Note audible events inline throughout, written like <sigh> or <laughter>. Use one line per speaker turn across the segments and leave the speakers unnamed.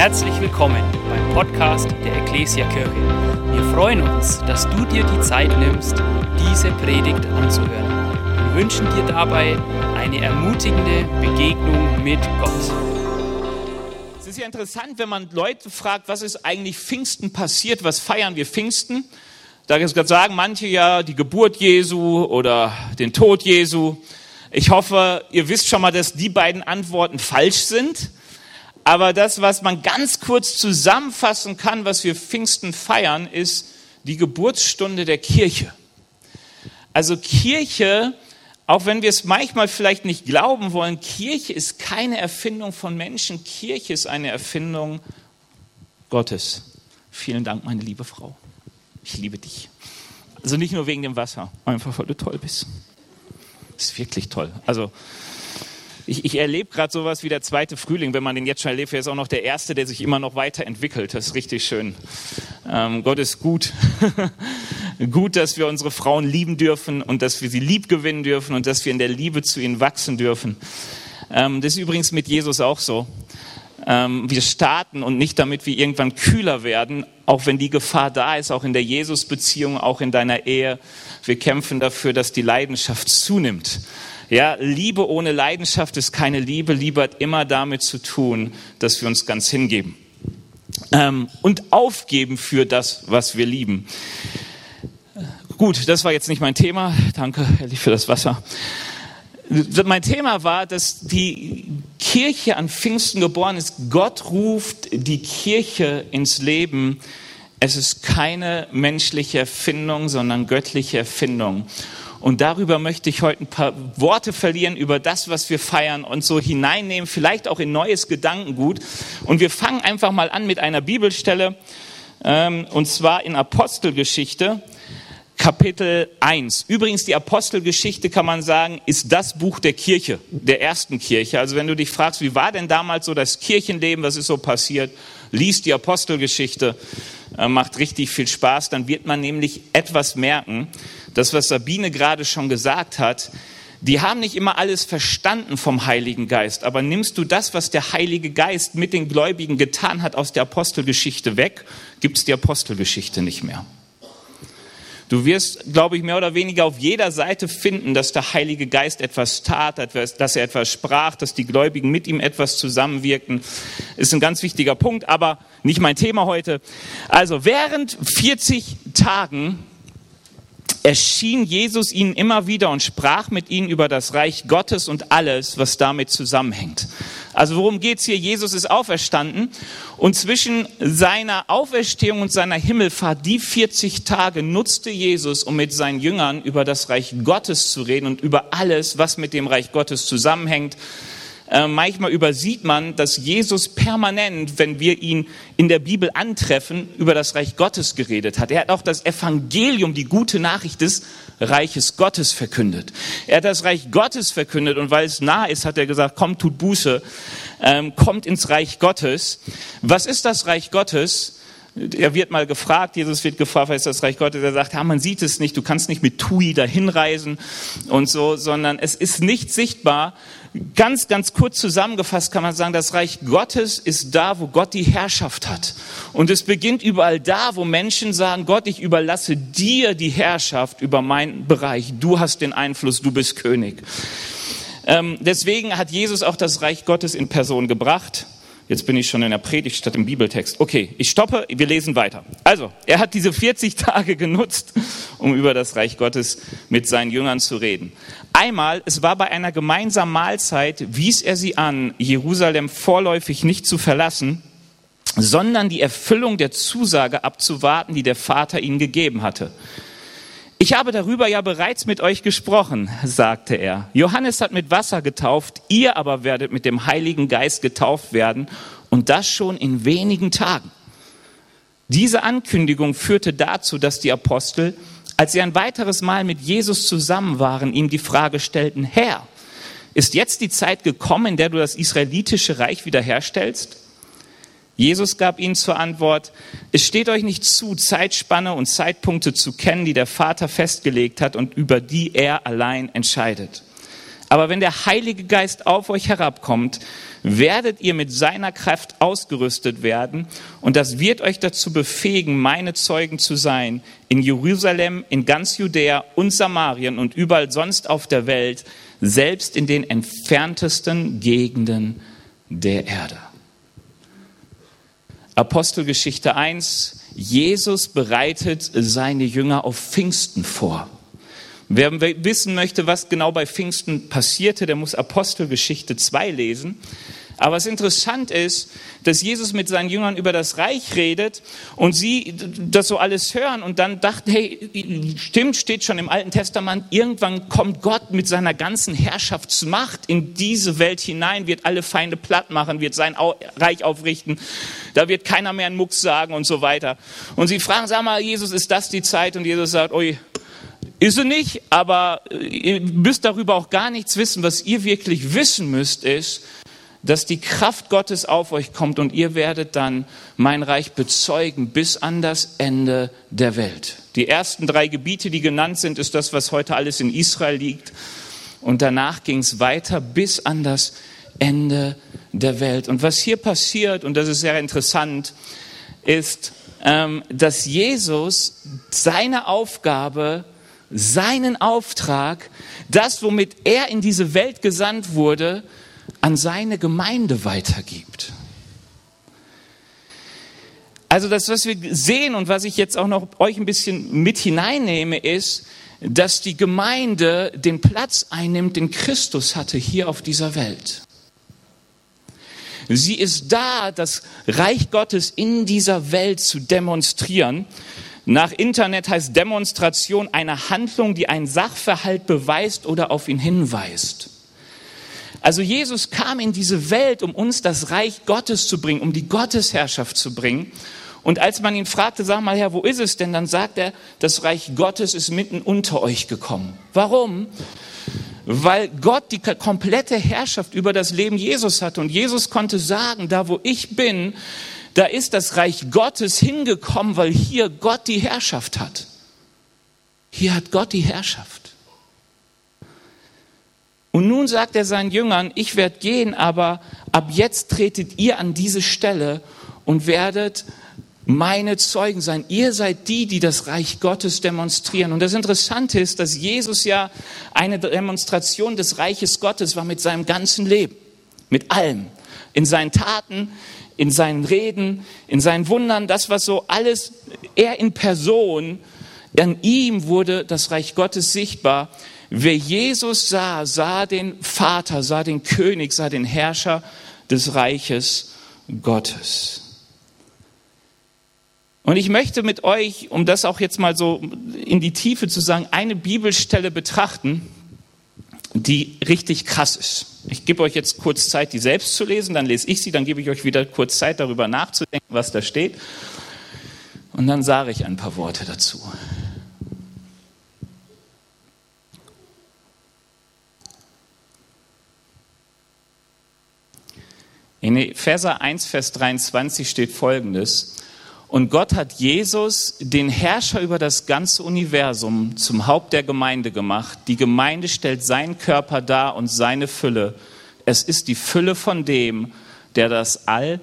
Herzlich willkommen beim Podcast der Ecclesia Kirche. Wir freuen uns, dass du dir die Zeit nimmst, diese Predigt anzuhören. Wir wünschen dir dabei eine ermutigende Begegnung mit Gott.
Es ist ja interessant, wenn man Leute fragt, was ist eigentlich Pfingsten passiert, was feiern wir Pfingsten? Da sagen manche ja die Geburt Jesu oder den Tod Jesu. Ich hoffe, ihr wisst schon mal, dass die beiden Antworten falsch sind. Aber das, was man ganz kurz zusammenfassen kann, was wir Pfingsten feiern, ist die Geburtsstunde der Kirche. Also Kirche, auch wenn wir es manchmal vielleicht nicht glauben wollen, Kirche ist keine Erfindung von Menschen, Kirche ist eine Erfindung Gottes. Vielen Dank, meine liebe Frau. Ich liebe dich. Also nicht nur wegen dem Wasser, einfach weil du toll bist. Ist wirklich toll. Also ich, ich erlebe gerade sowas wie der zweite Frühling, wenn man den jetzt schon erlebt. Er ist auch noch der erste, der sich immer noch weiterentwickelt. Das ist richtig schön. Ähm, Gott ist gut. <laughs> gut, dass wir unsere Frauen lieben dürfen und dass wir sie lieb gewinnen dürfen und dass wir in der Liebe zu ihnen wachsen dürfen. Ähm, das ist übrigens mit Jesus auch so. Ähm, wir starten und nicht damit wir irgendwann kühler werden, auch wenn die Gefahr da ist, auch in der Jesus-Beziehung, auch in deiner Ehe. Wir kämpfen dafür, dass die Leidenschaft zunimmt. Ja, Liebe ohne Leidenschaft ist keine Liebe. Liebe hat immer damit zu tun, dass wir uns ganz hingeben ähm, und aufgeben für das, was wir lieben. Gut, das war jetzt nicht mein Thema. Danke, ehrlich, für das Wasser. Mein Thema war, dass die Kirche an Pfingsten geboren ist. Gott ruft die Kirche ins Leben. Es ist keine menschliche Erfindung, sondern göttliche Erfindung. Und darüber möchte ich heute ein paar Worte verlieren über das, was wir feiern und so hineinnehmen, vielleicht auch in neues Gedankengut. Und wir fangen einfach mal an mit einer Bibelstelle, ähm, und zwar in Apostelgeschichte. Kapitel 1. Übrigens, die Apostelgeschichte kann man sagen, ist das Buch der Kirche, der ersten Kirche. Also wenn du dich fragst, wie war denn damals so das Kirchenleben, was ist so passiert, liest die Apostelgeschichte, äh, macht richtig viel Spaß, dann wird man nämlich etwas merken, das, was Sabine gerade schon gesagt hat, die haben nicht immer alles verstanden vom Heiligen Geist, aber nimmst du das, was der Heilige Geist mit den Gläubigen getan hat aus der Apostelgeschichte weg, gibt es die Apostelgeschichte nicht mehr. Du wirst, glaube ich, mehr oder weniger auf jeder Seite finden, dass der Heilige Geist etwas tat, dass er etwas sprach, dass die Gläubigen mit ihm etwas zusammenwirkten. Ist ein ganz wichtiger Punkt, aber nicht mein Thema heute. Also während 40 Tagen erschien Jesus ihnen immer wieder und sprach mit ihnen über das Reich Gottes und alles, was damit zusammenhängt. Also worum geht's hier? Jesus ist auferstanden und zwischen seiner Auferstehung und seiner Himmelfahrt, die 40 Tage nutzte Jesus, um mit seinen Jüngern über das Reich Gottes zu reden und über alles, was mit dem Reich Gottes zusammenhängt. Äh, manchmal übersieht man, dass Jesus permanent, wenn wir ihn in der Bibel antreffen, über das Reich Gottes geredet hat. Er hat auch das Evangelium, die gute Nachricht des Reiches Gottes verkündet. Er hat das Reich Gottes verkündet und weil es nah ist, hat er gesagt, kommt, tut Buße, ähm, kommt ins Reich Gottes. Was ist das Reich Gottes? Er wird mal gefragt, Jesus wird gefragt, was ist das Reich Gottes? Er sagt, ja, man sieht es nicht, du kannst nicht mit Tui dahin reisen und so, sondern es ist nicht sichtbar. Ganz, ganz kurz zusammengefasst kann man sagen, das Reich Gottes ist da, wo Gott die Herrschaft hat. Und es beginnt überall da, wo Menschen sagen, Gott, ich überlasse dir die Herrschaft über meinen Bereich. Du hast den Einfluss, du bist König. Ähm, deswegen hat Jesus auch das Reich Gottes in Person gebracht. Jetzt bin ich schon in der Predigt statt im Bibeltext. Okay, ich stoppe, wir lesen weiter. Also, er hat diese 40 <laughs> Tage genutzt, um über das Reich Gottes mit seinen Jüngern zu reden. Einmal, es war bei einer gemeinsamen Mahlzeit, wies er sie an, Jerusalem vorläufig nicht zu verlassen, sondern die Erfüllung der Zusage abzuwarten, die der Vater ihnen gegeben hatte. Ich habe darüber ja bereits mit euch gesprochen, sagte er. Johannes hat mit Wasser getauft, ihr aber werdet mit dem Heiligen Geist getauft werden und das schon in wenigen Tagen. Diese Ankündigung führte dazu, dass die Apostel, als sie ein weiteres Mal mit Jesus zusammen waren, ihm die Frage stellten, Herr, ist jetzt die Zeit gekommen, in der du das israelitische Reich wiederherstellst? Jesus gab ihnen zur Antwort, es steht euch nicht zu, Zeitspanne und Zeitpunkte zu kennen, die der Vater festgelegt hat und über die er allein entscheidet. Aber wenn der Heilige Geist auf euch herabkommt, werdet ihr mit seiner Kraft ausgerüstet werden und das wird euch dazu befähigen, meine Zeugen zu sein in Jerusalem, in ganz Judäa und Samarien und überall sonst auf der Welt, selbst in den entferntesten Gegenden der Erde. Apostelgeschichte 1, Jesus bereitet seine Jünger auf Pfingsten vor. Wer wissen möchte, was genau bei Pfingsten passierte, der muss Apostelgeschichte 2 lesen. Aber was interessant ist, dass Jesus mit seinen Jüngern über das Reich redet und sie das so alles hören und dann dachten, hey, stimmt, steht schon im Alten Testament, irgendwann kommt Gott mit seiner ganzen Herrschaftsmacht in diese Welt hinein, wird alle Feinde platt machen, wird sein Reich aufrichten, da wird keiner mehr einen Mucks sagen und so weiter. Und sie fragen, sag mal, Jesus, ist das die Zeit? Und Jesus sagt, ui, ist sie nicht, aber äh, ihr müsst darüber auch gar nichts wissen. Was ihr wirklich wissen müsst, ist, dass die Kraft Gottes auf euch kommt und ihr werdet dann mein Reich bezeugen bis an das Ende der Welt. Die ersten drei Gebiete, die genannt sind, ist das, was heute alles in Israel liegt. Und danach ging es weiter bis an das Ende der Welt. Und was hier passiert, und das ist sehr interessant, ist, ähm, dass Jesus seine Aufgabe seinen Auftrag, das, womit er in diese Welt gesandt wurde, an seine Gemeinde weitergibt. Also das, was wir sehen und was ich jetzt auch noch euch ein bisschen mit hineinnehme, ist, dass die Gemeinde den Platz einnimmt, den Christus hatte hier auf dieser Welt. Sie ist da, das Reich Gottes in dieser Welt zu demonstrieren. Nach Internet heißt Demonstration eine Handlung, die einen Sachverhalt beweist oder auf ihn hinweist. Also Jesus kam in diese Welt, um uns das Reich Gottes zu bringen, um die Gottesherrschaft zu bringen. Und als man ihn fragte, sag mal Herr, wo ist es denn? Dann sagt er, das Reich Gottes ist mitten unter euch gekommen. Warum? Weil Gott die komplette Herrschaft über das Leben Jesus hatte. Und Jesus konnte sagen, da wo ich bin, da ist das Reich Gottes hingekommen, weil hier Gott die Herrschaft hat. Hier hat Gott die Herrschaft. Und nun sagt er seinen Jüngern, ich werde gehen, aber ab jetzt tretet ihr an diese Stelle und werdet meine Zeugen sein. Ihr seid die, die das Reich Gottes demonstrieren. Und das Interessante ist, dass Jesus ja eine Demonstration des Reiches Gottes war mit seinem ganzen Leben, mit allem, in seinen Taten, in seinen Reden, in seinen Wundern, das, was so alles, er in Person, an ihm wurde das Reich Gottes sichtbar. Wer Jesus sah, sah den Vater, sah den König, sah den Herrscher des Reiches Gottes. Und ich möchte mit euch, um das auch jetzt mal so in die Tiefe zu sagen, eine Bibelstelle betrachten, die richtig krass ist. Ich gebe euch jetzt kurz Zeit, die selbst zu lesen, dann lese ich sie, dann gebe ich euch wieder kurz Zeit, darüber nachzudenken, was da steht. Und dann sage ich ein paar Worte dazu. In Epheser 1, Vers 23 steht folgendes. Und Gott hat Jesus, den Herrscher über das ganze Universum, zum Haupt der Gemeinde gemacht. Die Gemeinde stellt seinen Körper dar und seine Fülle. Es ist die Fülle von dem, der das All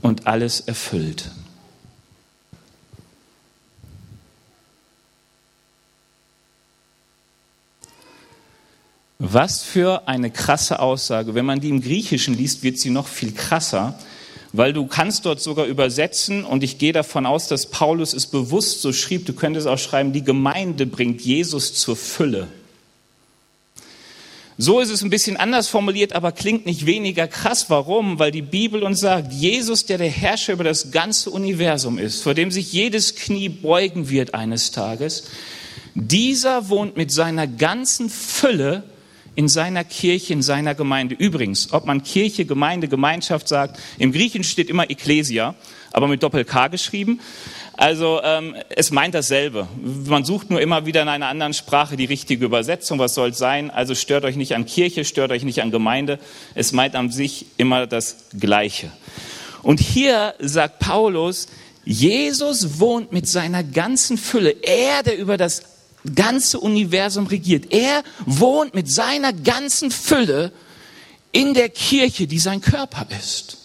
und alles erfüllt. Was für eine krasse Aussage. Wenn man die im Griechischen liest, wird sie noch viel krasser weil du kannst dort sogar übersetzen und ich gehe davon aus, dass Paulus es bewusst so schrieb, du könntest auch schreiben, die Gemeinde bringt Jesus zur Fülle. So ist es ein bisschen anders formuliert, aber klingt nicht weniger krass. Warum? Weil die Bibel uns sagt, Jesus, der der Herrscher über das ganze Universum ist, vor dem sich jedes Knie beugen wird eines Tages, dieser wohnt mit seiner ganzen Fülle in seiner Kirche, in seiner Gemeinde. Übrigens, ob man Kirche, Gemeinde, Gemeinschaft sagt, im Griechen steht immer Ecclesia, aber mit Doppel-K geschrieben. Also ähm, es meint dasselbe. Man sucht nur immer wieder in einer anderen Sprache die richtige Übersetzung. Was soll es sein? Also stört euch nicht an Kirche, stört euch nicht an Gemeinde. Es meint an sich immer das Gleiche. Und hier sagt Paulus, Jesus wohnt mit seiner ganzen Fülle. Er, der über das ganze Universum regiert. Er wohnt mit seiner ganzen Fülle in der Kirche, die sein Körper ist.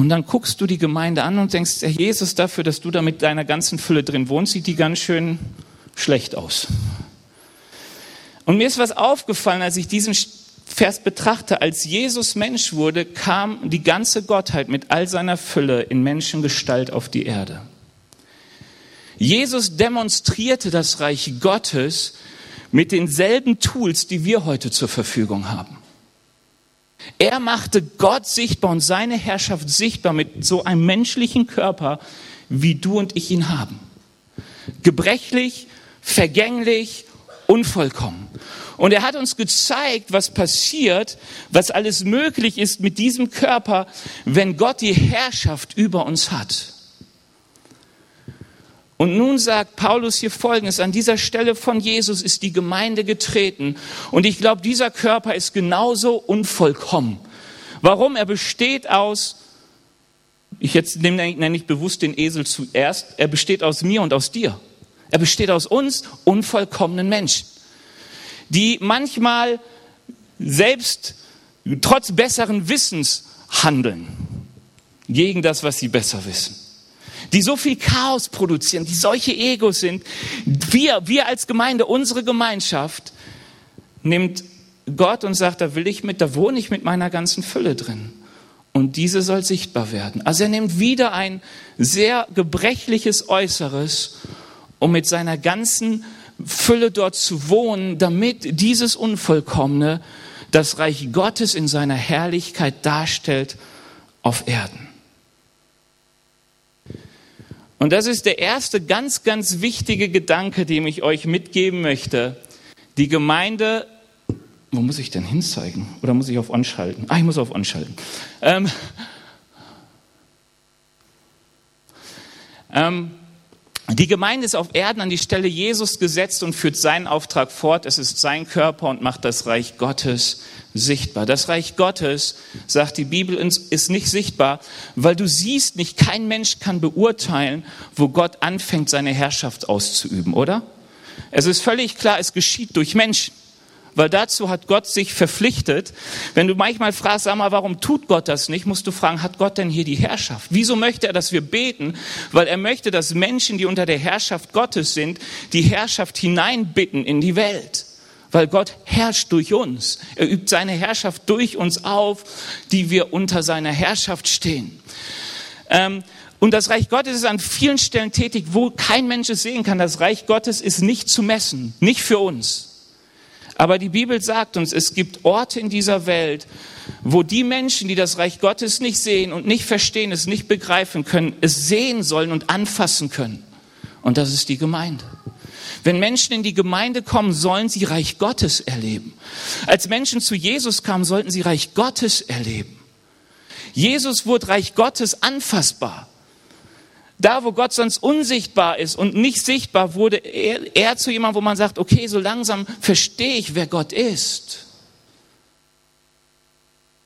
Und dann guckst du die Gemeinde an und denkst, Herr Jesus, dafür, dass du da mit deiner ganzen Fülle drin wohnst, sieht die ganz schön schlecht aus. Und mir ist was aufgefallen, als ich diesen Vers betrachte. Als Jesus Mensch wurde, kam die ganze Gottheit mit all seiner Fülle in Menschengestalt auf die Erde. Jesus demonstrierte das Reich Gottes mit denselben Tools, die wir heute zur Verfügung haben. Er machte Gott sichtbar und seine Herrschaft sichtbar mit so einem menschlichen Körper, wie du und ich ihn haben. Gebrechlich, vergänglich, unvollkommen. Und er hat uns gezeigt, was passiert, was alles möglich ist mit diesem Körper, wenn Gott die Herrschaft über uns hat. Und nun sagt Paulus hier Folgendes, an dieser Stelle von Jesus ist die Gemeinde getreten. Und ich glaube, dieser Körper ist genauso unvollkommen. Warum? Er besteht aus, ich jetzt nenne ich bewusst den Esel zuerst, er besteht aus mir und aus dir. Er besteht aus uns unvollkommenen Menschen, die manchmal selbst trotz besseren Wissens handeln gegen das, was sie besser wissen die so viel Chaos produzieren, die solche Egos sind. Wir, wir als Gemeinde, unsere Gemeinschaft, nimmt Gott und sagt, da will ich mit, da wohne ich mit meiner ganzen Fülle drin. Und diese soll sichtbar werden. Also er nimmt wieder ein sehr gebrechliches Äußeres, um mit seiner ganzen Fülle dort zu wohnen, damit dieses Unvollkommene das Reich Gottes in seiner Herrlichkeit darstellt auf Erden. Und das ist der erste ganz, ganz wichtige Gedanke, den ich euch mitgeben möchte. Die Gemeinde, wo muss ich denn hinzeigen? Oder muss ich auf On schalten? Ah, ich muss auf On schalten. Ähm, <laughs> ähm, die Gemeinde ist auf Erden an die Stelle Jesus gesetzt und führt seinen Auftrag fort. Es ist sein Körper und macht das Reich Gottes sichtbar. Das Reich Gottes, sagt die Bibel, ist nicht sichtbar, weil du siehst nicht, kein Mensch kann beurteilen, wo Gott anfängt, seine Herrschaft auszuüben, oder? Es ist völlig klar, es geschieht durch Menschen. Weil dazu hat Gott sich verpflichtet. Wenn du manchmal fragst, sag mal, warum tut Gott das nicht, musst du fragen, hat Gott denn hier die Herrschaft? Wieso möchte er, dass wir beten? Weil er möchte, dass Menschen, die unter der Herrschaft Gottes sind, die Herrschaft hineinbitten in die Welt weil Gott herrscht durch uns. Er übt seine Herrschaft durch uns auf, die wir unter seiner Herrschaft stehen. Ähm, und das Reich Gottes ist an vielen Stellen tätig, wo kein Mensch es sehen kann. Das Reich Gottes ist nicht zu messen, nicht für uns. Aber die Bibel sagt uns, es gibt Orte in dieser Welt, wo die Menschen, die das Reich Gottes nicht sehen und nicht verstehen, es nicht begreifen können, es sehen sollen und anfassen können. Und das ist die Gemeinde. Wenn Menschen in die Gemeinde kommen, sollen sie Reich Gottes erleben. Als Menschen zu Jesus kamen, sollten sie Reich Gottes erleben. Jesus wurde Reich Gottes anfassbar. Da, wo Gott sonst unsichtbar ist und nicht sichtbar, wurde er, er zu jemandem, wo man sagt, okay, so langsam verstehe ich, wer Gott ist.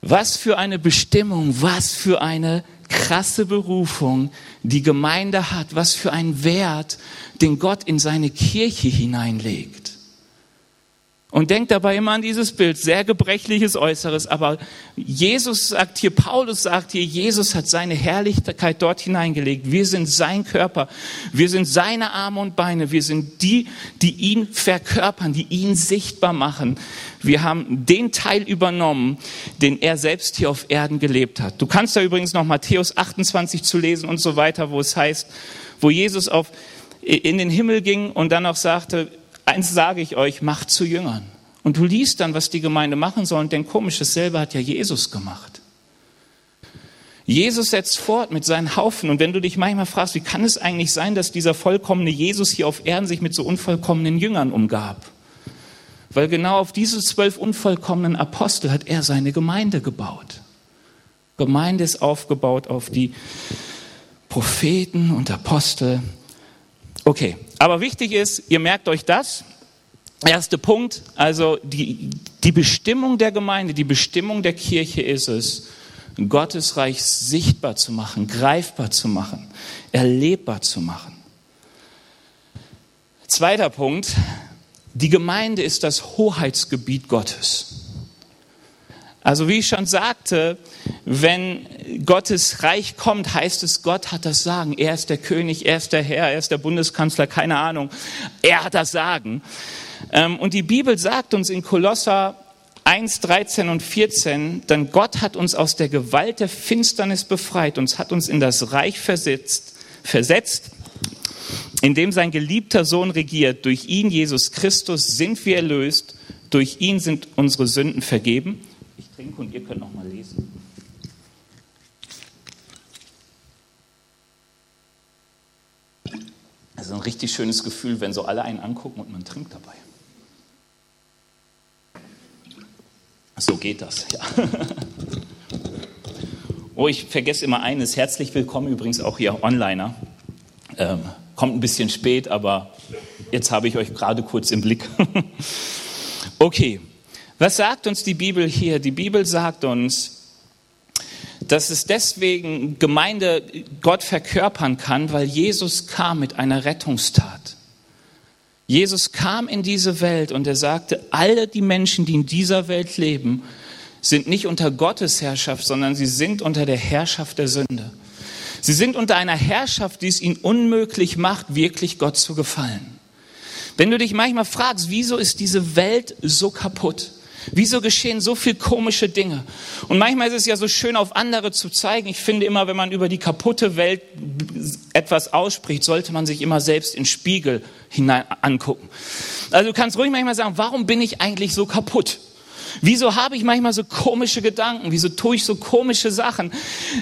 Was für eine Bestimmung, was für eine krasse Berufung die Gemeinde hat, was für einen Wert, den Gott in seine Kirche hineinlegt. Und denkt dabei immer an dieses Bild, sehr gebrechliches Äußeres, aber Jesus sagt hier, Paulus sagt hier, Jesus hat seine Herrlichkeit dort hineingelegt. Wir sind sein Körper, wir sind seine Arme und Beine, wir sind die, die ihn verkörpern, die ihn sichtbar machen. Wir haben den Teil übernommen, den er selbst hier auf Erden gelebt hat. Du kannst da übrigens noch Matthäus 28 zu lesen und so weiter, wo es heißt, wo Jesus auf, in den Himmel ging und dann auch sagte, eins sage ich euch, macht zu Jüngern. Und du liest dann, was die Gemeinde machen soll und denkst, komisch, dasselbe hat ja Jesus gemacht. Jesus setzt fort mit seinen Haufen. Und wenn du dich manchmal fragst, wie kann es eigentlich sein, dass dieser vollkommene Jesus hier auf Erden sich mit so unvollkommenen Jüngern umgab? Weil genau auf diese zwölf unvollkommenen Apostel hat er seine Gemeinde gebaut. Gemeinde ist aufgebaut auf die Propheten und Apostel. Okay, aber wichtig ist, ihr merkt euch das. Erster Punkt, also die, die Bestimmung der Gemeinde, die Bestimmung der Kirche ist es, Gottes Reich sichtbar zu machen, greifbar zu machen, erlebbar zu machen. Zweiter Punkt, die Gemeinde ist das Hoheitsgebiet Gottes. Also wie ich schon sagte, wenn Gottes Reich kommt, heißt es, Gott hat das Sagen. Er ist der König, er ist der Herr, er ist der Bundeskanzler, keine Ahnung. Er hat das Sagen. Ähm, und die Bibel sagt uns in Kolosser 1, 13 und 14, denn Gott hat uns aus der Gewalt der Finsternis befreit, uns hat uns in das Reich versetzt, versetzt, in dem sein geliebter Sohn regiert. Durch ihn, Jesus Christus, sind wir erlöst, durch ihn sind unsere Sünden vergeben trinke und ihr könnt noch mal lesen. Es ist ein richtig schönes Gefühl, wenn so alle einen angucken und man trinkt dabei. So geht das, ja. <laughs> Oh, ich vergesse immer eines. Herzlich willkommen übrigens auch hier Onliner. Ähm, kommt ein bisschen spät, aber jetzt habe ich euch gerade kurz im Blick. <laughs> okay, was sagt uns die Bibel hier? Die Bibel sagt uns, dass es deswegen Gemeinde Gott verkörpern kann, weil Jesus kam mit einer Rettungstat. Jesus kam in diese Welt und er sagte, alle die Menschen, die in dieser Welt leben, sind nicht unter Gottes Herrschaft, sondern sie sind unter der Herrschaft der Sünde. Sie sind unter einer Herrschaft, die es ihnen unmöglich macht, wirklich Gott zu gefallen. Wenn du dich manchmal fragst, wieso ist diese Welt so kaputt? Wieso geschehen so viel komische Dinge? Und manchmal ist es ja so schön, auf andere zu zeigen. Ich finde immer, wenn man über die kaputte Welt etwas ausspricht, sollte man sich immer selbst in Spiegel hinein angucken. Also du kannst ruhig manchmal sagen, warum bin ich eigentlich so kaputt? Wieso habe ich manchmal so komische Gedanken? Wieso tue ich so komische Sachen?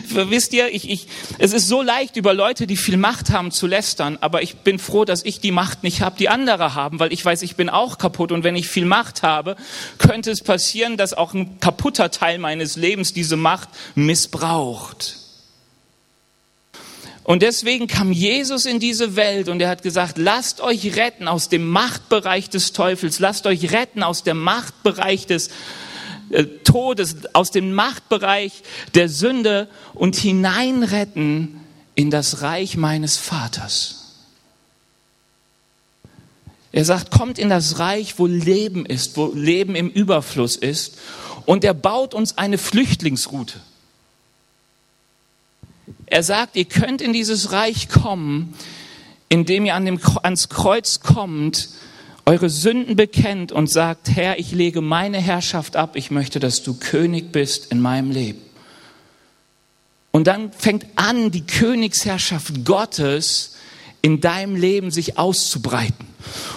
Wisst ihr, ich, ich, es ist so leicht, über Leute, die viel Macht haben, zu lästern, aber ich bin froh, dass ich die Macht nicht habe, die andere haben, weil ich weiß, ich bin auch kaputt und wenn ich viel Macht habe, könnte es passieren, dass auch ein kaputter Teil meines Lebens diese Macht missbraucht. Und deswegen kam Jesus in diese Welt und er hat gesagt, lasst euch retten aus dem Machtbereich des Teufels, lasst euch retten aus dem Machtbereich des äh, Todes, aus dem Machtbereich der Sünde und hineinretten in das Reich meines Vaters. Er sagt, kommt in das Reich, wo Leben ist, wo Leben im Überfluss ist. Und er baut uns eine Flüchtlingsroute. Er sagt, ihr könnt in dieses Reich kommen, indem ihr an dem, ans Kreuz kommt, eure Sünden bekennt und sagt, Herr, ich lege meine Herrschaft ab, ich möchte, dass du König bist in meinem Leben. Und dann fängt an, die Königsherrschaft Gottes in deinem Leben sich auszubreiten.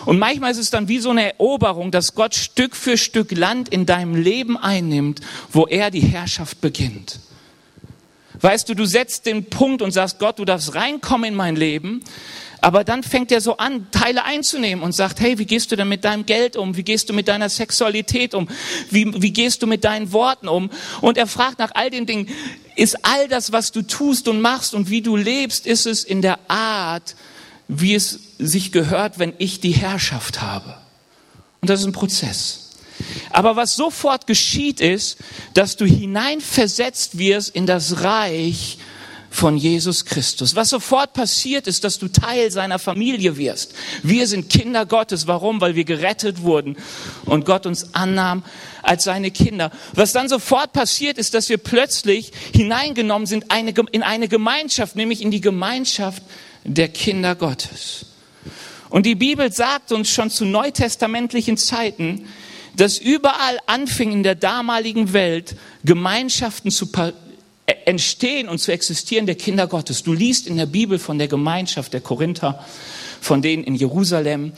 Und manchmal ist es dann wie so eine Eroberung, dass Gott Stück für Stück Land in deinem Leben einnimmt, wo er die Herrschaft beginnt. Weißt du, du setzt den Punkt und sagst, Gott, du darfst reinkommen in mein Leben. Aber dann fängt er so an, Teile einzunehmen und sagt, hey, wie gehst du denn mit deinem Geld um? Wie gehst du mit deiner Sexualität um? Wie, wie gehst du mit deinen Worten um? Und er fragt nach all den Dingen, ist all das, was du tust und machst und wie du lebst, ist es in der Art, wie es sich gehört, wenn ich die Herrschaft habe? Und das ist ein Prozess. Aber was sofort geschieht ist, dass du hineinversetzt wirst in das Reich von Jesus Christus. Was sofort passiert ist, dass du Teil seiner Familie wirst. Wir sind Kinder Gottes. Warum? Weil wir gerettet wurden und Gott uns annahm als seine Kinder. Was dann sofort passiert ist, dass wir plötzlich hineingenommen sind in eine Gemeinschaft, nämlich in die Gemeinschaft der Kinder Gottes. Und die Bibel sagt uns schon zu neutestamentlichen Zeiten, dass überall anfing in der damaligen Welt Gemeinschaften zu äh, entstehen und zu existieren der Kinder Gottes. Du liest in der Bibel von der Gemeinschaft der Korinther, von denen in Jerusalem,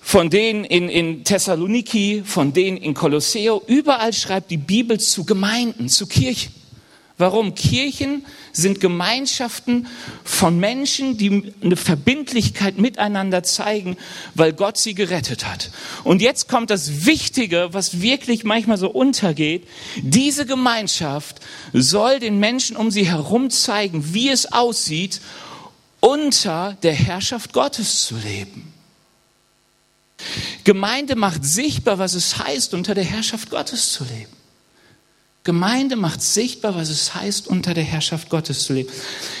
von denen in, in Thessaloniki, von denen in Kolosseo. Überall schreibt die Bibel zu Gemeinden, zu Kirchen. Warum? Kirchen sind Gemeinschaften von Menschen, die eine Verbindlichkeit miteinander zeigen, weil Gott sie gerettet hat. Und jetzt kommt das Wichtige, was wirklich manchmal so untergeht. Diese Gemeinschaft soll den Menschen um sie herum zeigen, wie es aussieht, unter der Herrschaft Gottes zu leben. Gemeinde macht sichtbar, was es heißt, unter der Herrschaft Gottes zu leben. Gemeinde macht sichtbar, was es heißt, unter der Herrschaft Gottes zu leben.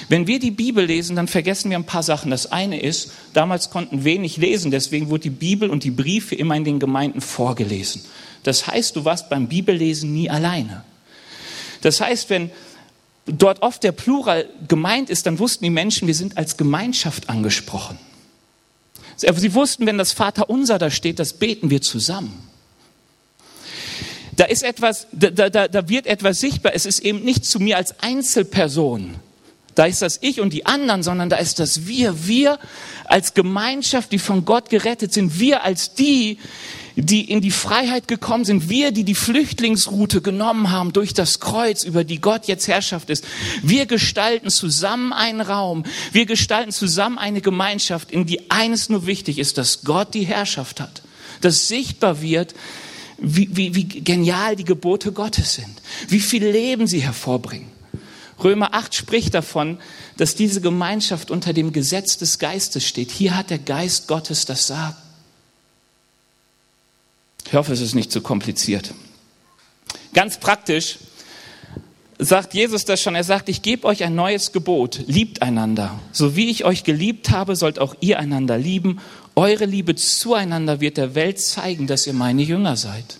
Wenn wir die Bibel lesen, dann vergessen wir ein paar Sachen. Das eine ist, damals konnten wenig lesen, deswegen wurde die Bibel und die Briefe immer in den Gemeinden vorgelesen. Das heißt, du warst beim Bibellesen nie alleine. Das heißt, wenn dort oft der Plural gemeint ist, dann wussten die Menschen, wir sind als Gemeinschaft angesprochen. Sie wussten, wenn das Vaterunser da steht, das beten wir zusammen. Da ist etwas, da, da, da wird etwas sichtbar. Es ist eben nicht zu mir als Einzelperson. Da ist das Ich und die anderen, sondern da ist das Wir. Wir als Gemeinschaft, die von Gott gerettet sind. Wir als die, die in die Freiheit gekommen sind. Wir, die die Flüchtlingsroute genommen haben durch das Kreuz, über die Gott jetzt Herrschaft ist. Wir gestalten zusammen einen Raum. Wir gestalten zusammen eine Gemeinschaft, in die eines nur wichtig ist, dass Gott die Herrschaft hat. Dass sichtbar wird, wie, wie, wie genial die Gebote Gottes sind, wie viel Leben sie hervorbringen. Römer 8 spricht davon, dass diese Gemeinschaft unter dem Gesetz des Geistes steht. Hier hat der Geist Gottes das Sagen. Ich hoffe, es ist nicht zu kompliziert. Ganz praktisch sagt Jesus das schon. Er sagt, ich gebe euch ein neues Gebot. Liebt einander. So wie ich euch geliebt habe, sollt auch ihr einander lieben. Eure Liebe zueinander wird der Welt zeigen, dass ihr meine Jünger seid.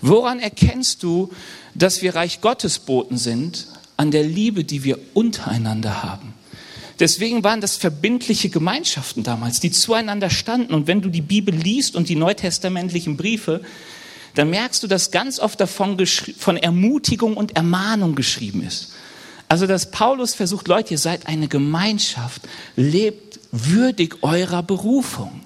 Woran erkennst du, dass wir Reich Gottes Boten sind? An der Liebe, die wir untereinander haben. Deswegen waren das verbindliche Gemeinschaften damals, die zueinander standen. Und wenn du die Bibel liest und die neutestamentlichen Briefe, dann merkst du, dass ganz oft davon von Ermutigung und Ermahnung geschrieben ist. Also, dass Paulus versucht, Leute, ihr seid eine Gemeinschaft, lebt würdig eurer Berufung.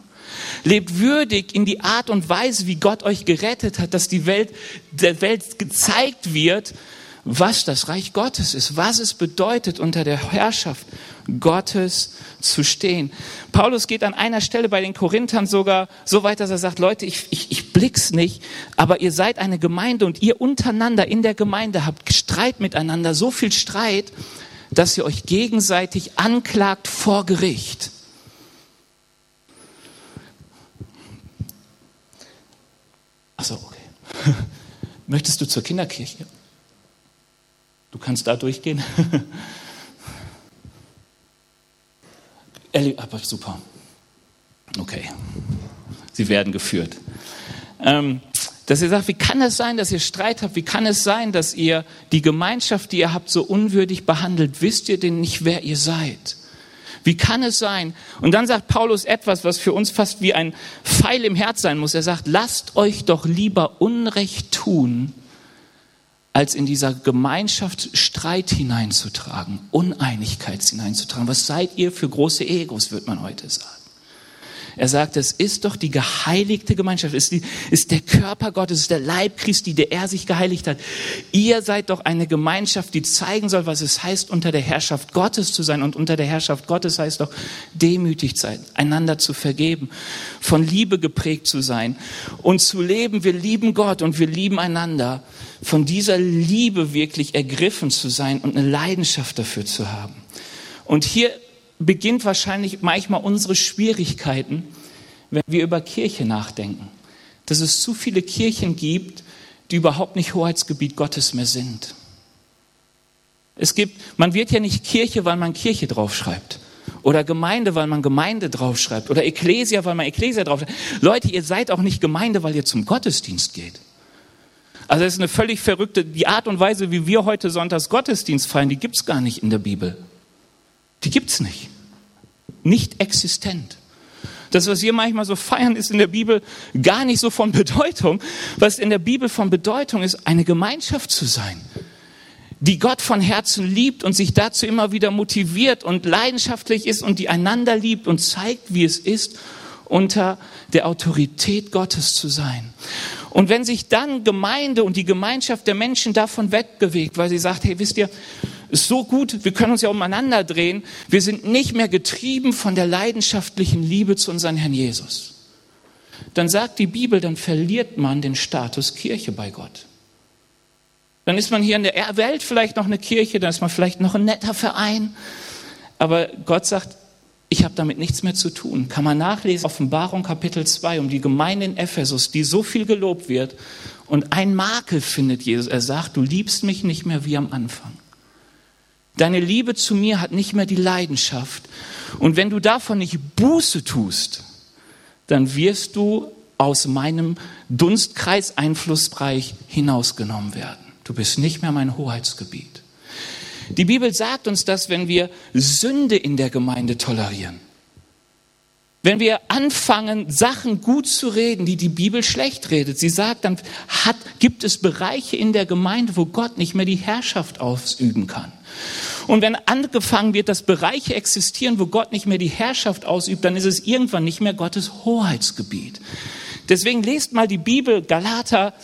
Lebt würdig in die Art und Weise, wie Gott euch gerettet hat, dass die Welt, der Welt gezeigt wird, was das Reich Gottes ist, was es bedeutet, unter der Herrschaft Gottes zu stehen. Paulus geht an einer Stelle bei den Korinthern sogar so weit, dass er sagt, Leute, ich, ich, ich blick's nicht, aber ihr seid eine Gemeinde und ihr untereinander in der Gemeinde habt Streit miteinander, so viel Streit, dass ihr euch gegenseitig anklagt vor Gericht. Achso, okay. <laughs> Möchtest du zur Kinderkirche? Du kannst da durchgehen. <laughs> aber super. Okay. Sie werden geführt. Ähm, dass ihr sagt, wie kann es sein, dass ihr Streit habt? Wie kann es sein, dass ihr die Gemeinschaft, die ihr habt, so unwürdig behandelt? Wisst ihr denn nicht, wer ihr seid? Wie kann es sein? Und dann sagt Paulus etwas, was für uns fast wie ein Pfeil im Herz sein muss. Er sagt, lasst euch doch lieber Unrecht tun, als in dieser Gemeinschaft Streit hineinzutragen, Uneinigkeit hineinzutragen. Was seid ihr für große Egos, wird man heute sagen. Er sagt, es ist doch die geheiligte Gemeinschaft, es ist, die, ist der Körper Gottes, es ist der Leib Christi, der er sich geheiligt hat. Ihr seid doch eine Gemeinschaft, die zeigen soll, was es heißt, unter der Herrschaft Gottes zu sein. Und unter der Herrschaft Gottes heißt doch demütig sein, einander zu vergeben, von Liebe geprägt zu sein und zu leben. Wir lieben Gott und wir lieben einander. Von dieser Liebe wirklich ergriffen zu sein und eine Leidenschaft dafür zu haben. Und hier beginnt wahrscheinlich manchmal unsere Schwierigkeiten, wenn wir über Kirche nachdenken. Dass es zu viele Kirchen gibt, die überhaupt nicht Hoheitsgebiet Gottes mehr sind. Es gibt, man wird ja nicht Kirche, weil man Kirche draufschreibt. Oder Gemeinde, weil man Gemeinde draufschreibt. Oder Ekklesia, weil man Ekklesia draufschreibt. Leute, ihr seid auch nicht Gemeinde, weil ihr zum Gottesdienst geht. Also das ist eine völlig verrückte, die Art und Weise, wie wir heute Sonntags Gottesdienst feiern, die gibt's gar nicht in der Bibel. Die gibt's nicht. Nicht existent. Das, was wir manchmal so feiern, ist in der Bibel gar nicht so von Bedeutung. Was in der Bibel von Bedeutung ist, eine Gemeinschaft zu sein, die Gott von Herzen liebt und sich dazu immer wieder motiviert und leidenschaftlich ist und die einander liebt und zeigt, wie es ist, unter der Autorität Gottes zu sein. Und wenn sich dann Gemeinde und die Gemeinschaft der Menschen davon wegbewegt, weil sie sagt, hey, wisst ihr, ist so gut, wir können uns ja umeinander drehen. Wir sind nicht mehr getrieben von der leidenschaftlichen Liebe zu unserem Herrn Jesus. Dann sagt die Bibel, dann verliert man den Status Kirche bei Gott. Dann ist man hier in der Welt vielleicht noch eine Kirche, dann ist man vielleicht noch ein netter Verein. Aber Gott sagt, ich habe damit nichts mehr zu tun. Kann man nachlesen, Offenbarung Kapitel 2, um die Gemeinde in Ephesus, die so viel gelobt wird. Und ein Makel findet Jesus. Er sagt, du liebst mich nicht mehr wie am Anfang. Deine Liebe zu mir hat nicht mehr die Leidenschaft. Und wenn du davon nicht Buße tust, dann wirst du aus meinem Dunstkreis Einflussbereich hinausgenommen werden. Du bist nicht mehr mein Hoheitsgebiet. Die Bibel sagt uns das, wenn wir Sünde in der Gemeinde tolerieren. Wenn wir anfangen, Sachen gut zu reden, die die Bibel schlecht redet. Sie sagt, dann hat, gibt es Bereiche in der Gemeinde, wo Gott nicht mehr die Herrschaft ausüben kann. Und wenn angefangen wird, dass Bereiche existieren, wo Gott nicht mehr die Herrschaft ausübt, dann ist es irgendwann nicht mehr Gottes Hoheitsgebiet. Deswegen lest mal die Bibel, Galater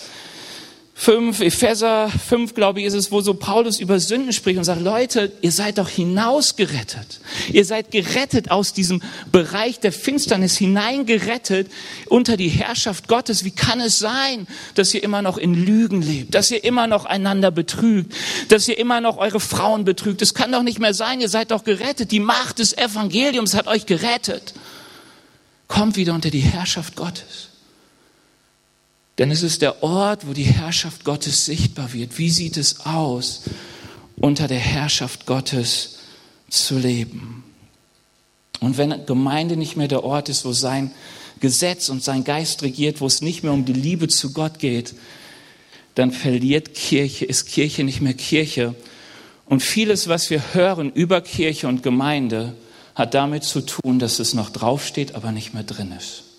5, Epheser 5, glaube ich, ist es, wo so Paulus über Sünden spricht und sagt, Leute, ihr seid doch hinausgerettet. Ihr seid gerettet aus diesem Bereich der Finsternis hineingerettet unter die Herrschaft Gottes. Wie kann es sein, dass ihr immer noch in Lügen lebt, dass ihr immer noch einander betrügt, dass ihr immer noch eure Frauen betrügt? Es kann doch nicht mehr sein, ihr seid doch gerettet. Die Macht des Evangeliums hat euch gerettet. Kommt wieder unter die Herrschaft Gottes. Denn es ist der Ort, wo die Herrschaft Gottes sichtbar wird. Wie sieht es aus, unter der Herrschaft Gottes zu leben? Und wenn Gemeinde nicht mehr der Ort ist, wo sein Gesetz und sein Geist regiert, wo es nicht mehr um die Liebe zu Gott geht, dann verliert Kirche, ist Kirche nicht mehr Kirche. Und vieles, was wir hören über Kirche und Gemeinde, hat damit zu tun, dass es noch draufsteht, aber nicht mehr drin ist.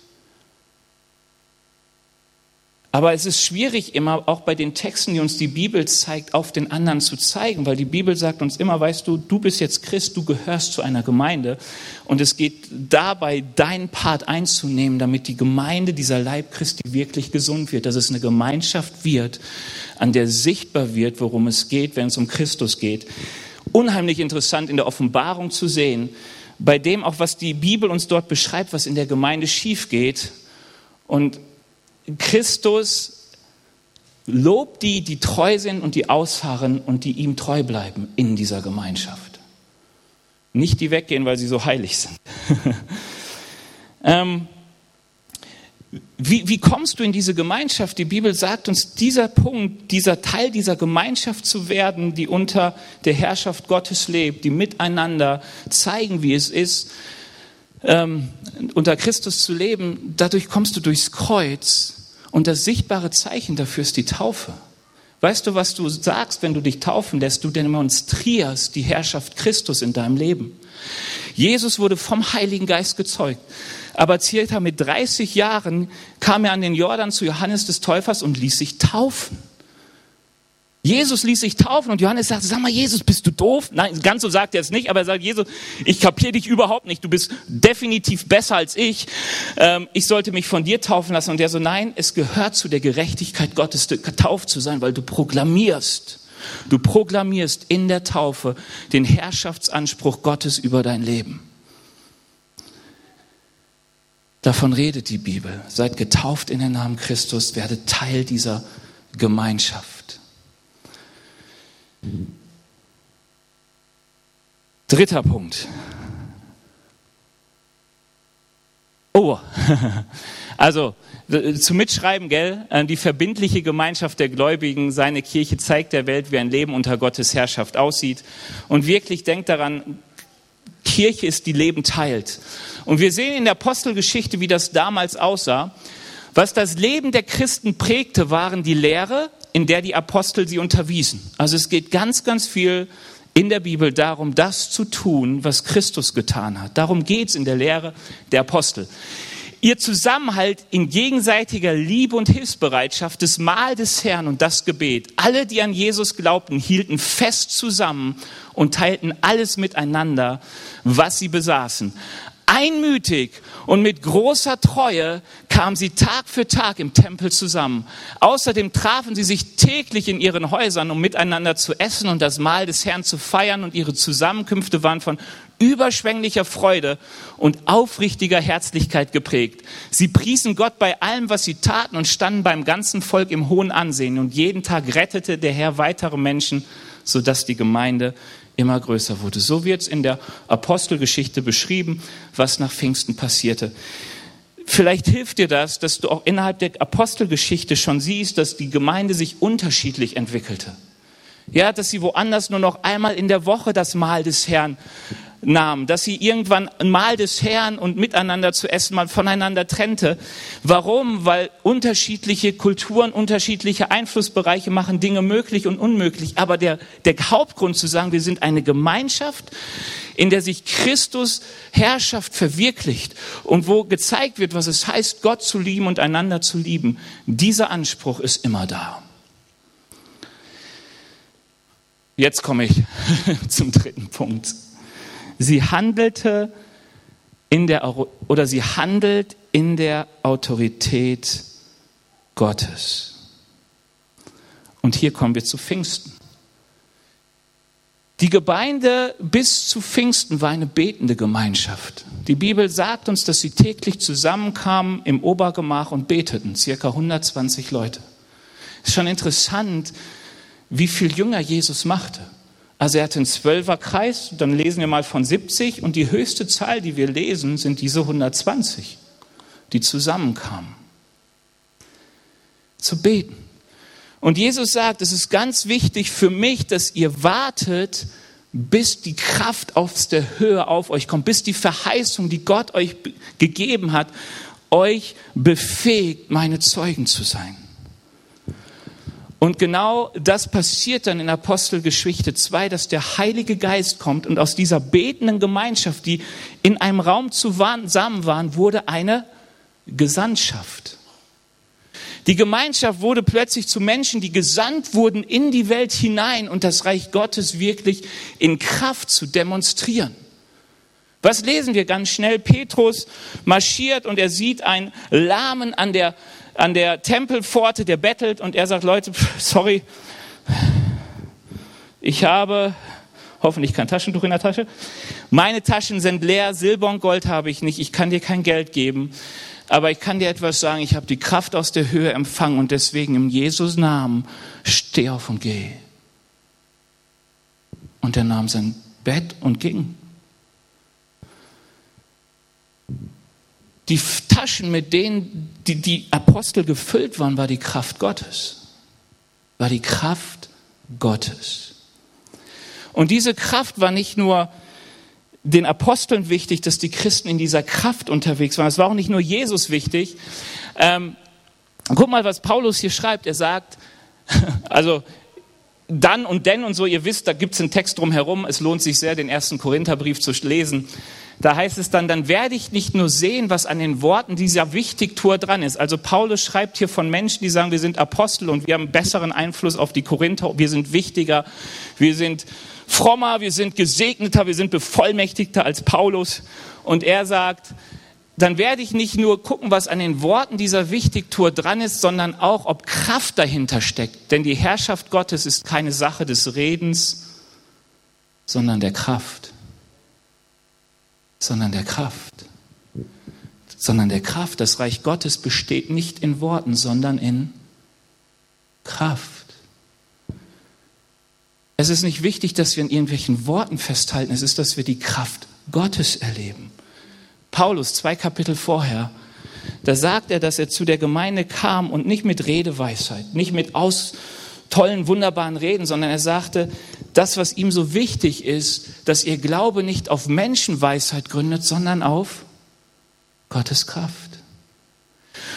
Aber es ist schwierig immer, auch bei den Texten, die uns die Bibel zeigt, auf den anderen zu zeigen, weil die Bibel sagt uns immer, weißt du, du bist jetzt Christ, du gehörst zu einer Gemeinde und es geht dabei, deinen Part einzunehmen, damit die Gemeinde, dieser Leib Christi wirklich gesund wird, dass es eine Gemeinschaft wird, an der sichtbar wird, worum es geht, wenn es um Christus geht. Unheimlich interessant in der Offenbarung zu sehen, bei dem auch, was die Bibel uns dort beschreibt, was in der Gemeinde schief geht und Christus lobt die, die treu sind und die ausharren und die ihm treu bleiben in dieser Gemeinschaft. Nicht die weggehen, weil sie so heilig sind. <laughs> ähm, wie, wie kommst du in diese Gemeinschaft? Die Bibel sagt uns, dieser Punkt, dieser Teil dieser Gemeinschaft zu werden, die unter der Herrschaft Gottes lebt, die miteinander zeigen, wie es ist, ähm, unter Christus zu leben, dadurch kommst du durchs Kreuz und das sichtbare Zeichen dafür ist die Taufe. Weißt du, was du sagst, wenn du dich taufen lässt? Du demonstrierst die Herrschaft Christus in deinem Leben. Jesus wurde vom Heiligen Geist gezeugt. Aber circa mit 30 Jahren kam er an den Jordan zu Johannes des Täufers und ließ sich taufen. Jesus ließ sich taufen und Johannes sagt, sag mal, Jesus, bist du doof? Nein, ganz so sagt er es nicht, aber er sagt, Jesus, ich kapiere dich überhaupt nicht. Du bist definitiv besser als ich. Ähm, ich sollte mich von dir taufen lassen. Und er so, nein, es gehört zu der Gerechtigkeit Gottes, getauft zu sein, weil du proklamierst. Du proklamierst in der Taufe den Herrschaftsanspruch Gottes über dein Leben. Davon redet die Bibel. Seid getauft in den Namen Christus, werdet Teil dieser Gemeinschaft. Dritter Punkt. Oh, <laughs> also zum Mitschreiben, gell? Äh, die verbindliche Gemeinschaft der Gläubigen, seine Kirche zeigt der Welt, wie ein Leben unter Gottes Herrschaft aussieht. Und wirklich denkt daran, Kirche ist die Leben teilt. Und wir sehen in der Apostelgeschichte, wie das damals aussah. Was das Leben der Christen prägte, waren die Lehre, in der die Apostel sie unterwiesen. Also es geht ganz, ganz viel in der Bibel darum, das zu tun, was Christus getan hat. Darum geht es in der Lehre der Apostel. Ihr Zusammenhalt in gegenseitiger Liebe und Hilfsbereitschaft, das Mahl des Herrn und das Gebet. Alle, die an Jesus glaubten, hielten fest zusammen und teilten alles miteinander, was sie besaßen. Einmütig und mit großer Treue kamen sie Tag für Tag im Tempel zusammen. Außerdem trafen sie sich täglich in ihren Häusern, um miteinander zu essen und das Mahl des Herrn zu feiern. Und ihre Zusammenkünfte waren von überschwänglicher Freude und aufrichtiger Herzlichkeit geprägt. Sie priesen Gott bei allem, was sie taten und standen beim ganzen Volk im hohen Ansehen. Und jeden Tag rettete der Herr weitere Menschen sodass die Gemeinde immer größer wurde. So wird es in der Apostelgeschichte beschrieben, was nach Pfingsten passierte. Vielleicht hilft dir das, dass du auch innerhalb der Apostelgeschichte schon siehst, dass die Gemeinde sich unterschiedlich entwickelte. Ja, dass sie woanders nur noch einmal in der Woche das Mahl des Herrn nahm, dass sie irgendwann ein Mahl des Herrn und miteinander zu essen mal voneinander trennte. Warum? Weil unterschiedliche Kulturen, unterschiedliche Einflussbereiche machen Dinge möglich und unmöglich. Aber der, der Hauptgrund zu sagen, wir sind eine Gemeinschaft, in der sich Christus Herrschaft verwirklicht und wo gezeigt wird, was es heißt, Gott zu lieben und einander zu lieben, dieser Anspruch ist immer da. Jetzt komme ich <laughs> zum dritten Punkt. Sie handelte in der, oder sie handelt in der Autorität Gottes. Und hier kommen wir zu Pfingsten. Die Gemeinde bis zu Pfingsten war eine betende Gemeinschaft. Die Bibel sagt uns, dass sie täglich zusammenkamen im Obergemach und beteten, circa 120 Leute. Ist schon interessant, wie viel Jünger Jesus machte. Also er hatte einen Zwölferkreis, dann lesen wir mal von 70 und die höchste Zahl, die wir lesen, sind diese 120, die zusammenkamen. Zu beten. Und Jesus sagt, es ist ganz wichtig für mich, dass ihr wartet, bis die Kraft aus der Höhe auf euch kommt, bis die Verheißung, die Gott euch gegeben hat, euch befähigt, meine Zeugen zu sein. Und genau das passiert dann in Apostelgeschichte 2, dass der Heilige Geist kommt und aus dieser betenden Gemeinschaft, die in einem Raum zusammen waren, wurde eine Gesandtschaft. Die Gemeinschaft wurde plötzlich zu Menschen, die gesandt wurden in die Welt hinein und das Reich Gottes wirklich in Kraft zu demonstrieren. Was lesen wir ganz schnell? Petrus marschiert und er sieht einen Lahmen an der an der Tempelpforte, der bettelt und er sagt, Leute, sorry, ich habe hoffentlich kein Taschentuch in der Tasche. Meine Taschen sind leer, Silber und Gold habe ich nicht, ich kann dir kein Geld geben, aber ich kann dir etwas sagen, ich habe die Kraft aus der Höhe empfangen und deswegen im Jesus Namen steh auf und geh. Und er nahm sein Bett und ging. Die Taschen, mit denen die, die Apostel gefüllt waren, war die Kraft Gottes. War die Kraft Gottes. Und diese Kraft war nicht nur den Aposteln wichtig, dass die Christen in dieser Kraft unterwegs waren. Es war auch nicht nur Jesus wichtig. Ähm, guck mal, was Paulus hier schreibt. Er sagt, <laughs> also dann und denn und so, ihr wisst, da gibt es einen Text drumherum. Es lohnt sich sehr, den ersten Korintherbrief zu lesen. Da heißt es dann, dann werde ich nicht nur sehen, was an den Worten dieser Wichtigtour dran ist. Also Paulus schreibt hier von Menschen, die sagen, wir sind Apostel und wir haben besseren Einfluss auf die Korinther, wir sind wichtiger, wir sind frommer, wir sind gesegneter, wir sind bevollmächtigter als Paulus. Und er sagt, dann werde ich nicht nur gucken, was an den Worten dieser Wichtigtour dran ist, sondern auch, ob Kraft dahinter steckt. Denn die Herrschaft Gottes ist keine Sache des Redens, sondern der Kraft sondern der Kraft. Sondern der Kraft. Das Reich Gottes besteht nicht in Worten, sondern in Kraft. Es ist nicht wichtig, dass wir in irgendwelchen Worten festhalten. Es ist, dass wir die Kraft Gottes erleben. Paulus, zwei Kapitel vorher, da sagt er, dass er zu der Gemeinde kam und nicht mit Redeweisheit, nicht mit aus tollen, wunderbaren Reden, sondern er sagte, das, was ihm so wichtig ist, dass ihr Glaube nicht auf Menschenweisheit gründet, sondern auf Gottes Kraft.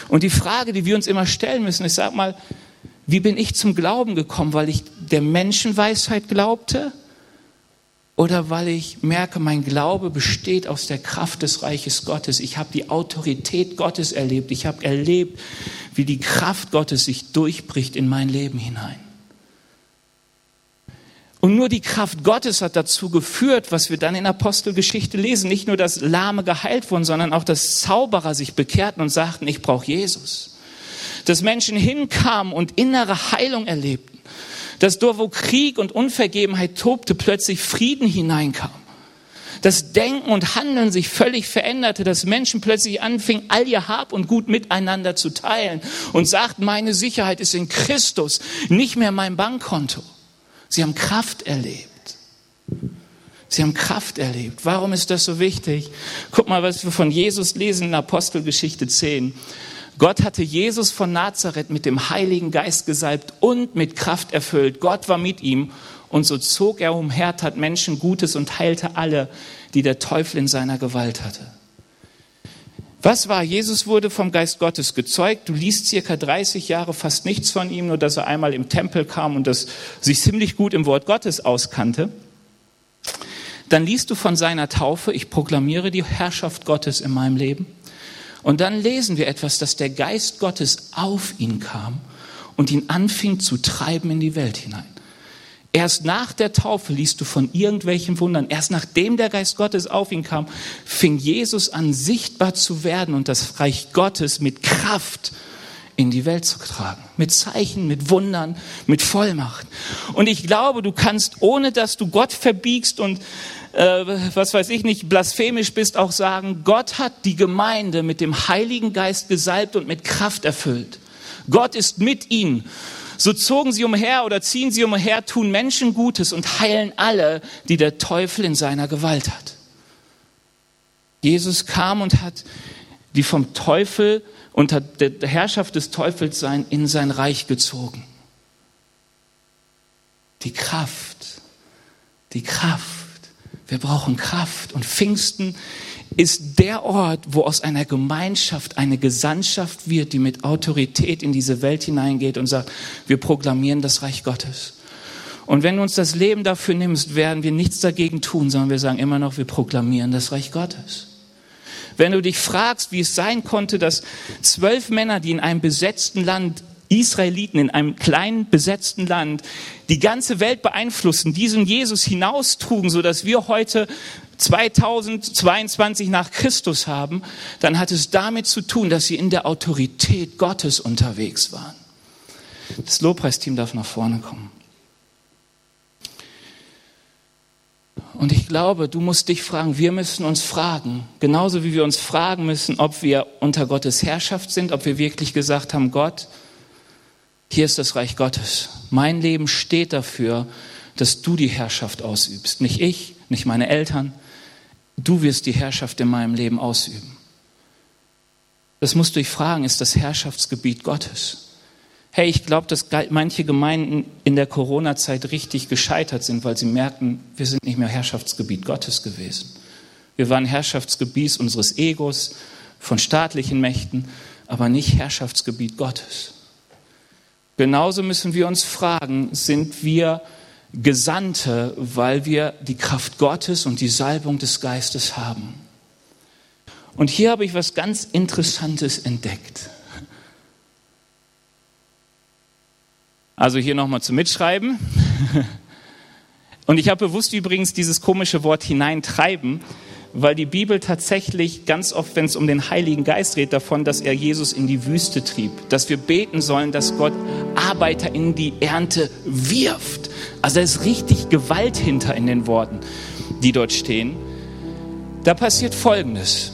Und die Frage, die wir uns immer stellen müssen, ist, sag mal, wie bin ich zum Glauben gekommen? Weil ich der Menschenweisheit glaubte? Oder weil ich merke, mein Glaube besteht aus der Kraft des Reiches Gottes. Ich habe die Autorität Gottes erlebt. Ich habe erlebt, wie die Kraft Gottes sich durchbricht in mein Leben hinein. Und nur die Kraft Gottes hat dazu geführt, was wir dann in Apostelgeschichte lesen. Nicht nur, dass Lahme geheilt wurden, sondern auch, dass Zauberer sich bekehrten und sagten, ich brauche Jesus. Dass Menschen hinkamen und innere Heilung erlebten. Dass dort, wo Krieg und Unvergebenheit tobte, plötzlich Frieden hineinkam. Das Denken und Handeln sich völlig veränderte, dass Menschen plötzlich anfingen, all ihr Hab und Gut miteinander zu teilen und sagten, meine Sicherheit ist in Christus, nicht mehr mein Bankkonto Sie haben Kraft erlebt. Sie haben Kraft erlebt. Warum ist das so wichtig? Guck mal, was wir von Jesus lesen in Apostelgeschichte 10. Gott hatte Jesus von Nazareth mit dem Heiligen Geist gesalbt und mit Kraft erfüllt. Gott war mit ihm und so zog er umher, tat Menschen Gutes und heilte alle, die der Teufel in seiner Gewalt hatte. Was war? Jesus wurde vom Geist Gottes gezeugt. Du liest circa 30 Jahre fast nichts von ihm, nur dass er einmal im Tempel kam und das sich ziemlich gut im Wort Gottes auskannte. Dann liest du von seiner Taufe, ich proklamiere die Herrschaft Gottes in meinem Leben. Und dann lesen wir etwas, dass der Geist Gottes auf ihn kam und ihn anfing zu treiben in die Welt hinein. Erst nach der Taufe liest du von irgendwelchen Wundern. Erst nachdem der Geist Gottes auf ihn kam, fing Jesus an, sichtbar zu werden und das Reich Gottes mit Kraft in die Welt zu tragen. Mit Zeichen, mit Wundern, mit Vollmacht. Und ich glaube, du kannst, ohne dass du Gott verbiegst und äh, was weiß ich nicht, blasphemisch bist, auch sagen, Gott hat die Gemeinde mit dem Heiligen Geist gesalbt und mit Kraft erfüllt. Gott ist mit ihnen so zogen sie umher oder ziehen sie umher, tun Menschen Gutes und heilen alle, die der Teufel in seiner Gewalt hat. Jesus kam und hat die vom Teufel unter der Herrschaft des Teufels sein in sein Reich gezogen. Die Kraft, die Kraft. Wir brauchen Kraft. Und Pfingsten ist der Ort, wo aus einer Gemeinschaft eine Gesandtschaft wird, die mit Autorität in diese Welt hineingeht und sagt, wir proklamieren das Reich Gottes. Und wenn du uns das Leben dafür nimmst, werden wir nichts dagegen tun, sondern wir sagen immer noch, wir proklamieren das Reich Gottes. Wenn du dich fragst, wie es sein konnte, dass zwölf Männer, die in einem besetzten Land Israeliten in einem kleinen besetzten Land die ganze Welt beeinflussen, diesen Jesus hinaustrugen, so dass wir heute 2022 nach Christus haben, dann hat es damit zu tun, dass sie in der Autorität Gottes unterwegs waren. Das Lobpreisteam darf nach vorne kommen. Und ich glaube, du musst dich fragen, wir müssen uns fragen, genauso wie wir uns fragen müssen, ob wir unter Gottes Herrschaft sind, ob wir wirklich gesagt haben, Gott, hier ist das Reich Gottes. Mein Leben steht dafür, dass du die Herrschaft ausübst. Nicht ich, nicht meine Eltern. Du wirst die Herrschaft in meinem Leben ausüben. Das musst du dich fragen, ist das Herrschaftsgebiet Gottes? Hey, ich glaube, dass manche Gemeinden in der Corona-Zeit richtig gescheitert sind, weil sie merken, wir sind nicht mehr Herrschaftsgebiet Gottes gewesen. Wir waren Herrschaftsgebiet unseres Egos, von staatlichen Mächten, aber nicht Herrschaftsgebiet Gottes. Genauso müssen wir uns fragen, sind wir Gesandte, weil wir die Kraft Gottes und die Salbung des Geistes haben? Und hier habe ich was ganz Interessantes entdeckt. Also hier nochmal zum Mitschreiben. Und ich habe bewusst übrigens dieses komische Wort hineintreiben, weil die Bibel tatsächlich ganz oft, wenn es um den Heiligen Geist redet, davon, dass er Jesus in die Wüste trieb, dass wir beten sollen, dass Gott Arbeiter in die Ernte wirft. Also da ist richtig Gewalt hinter in den Worten, die dort stehen. Da passiert Folgendes.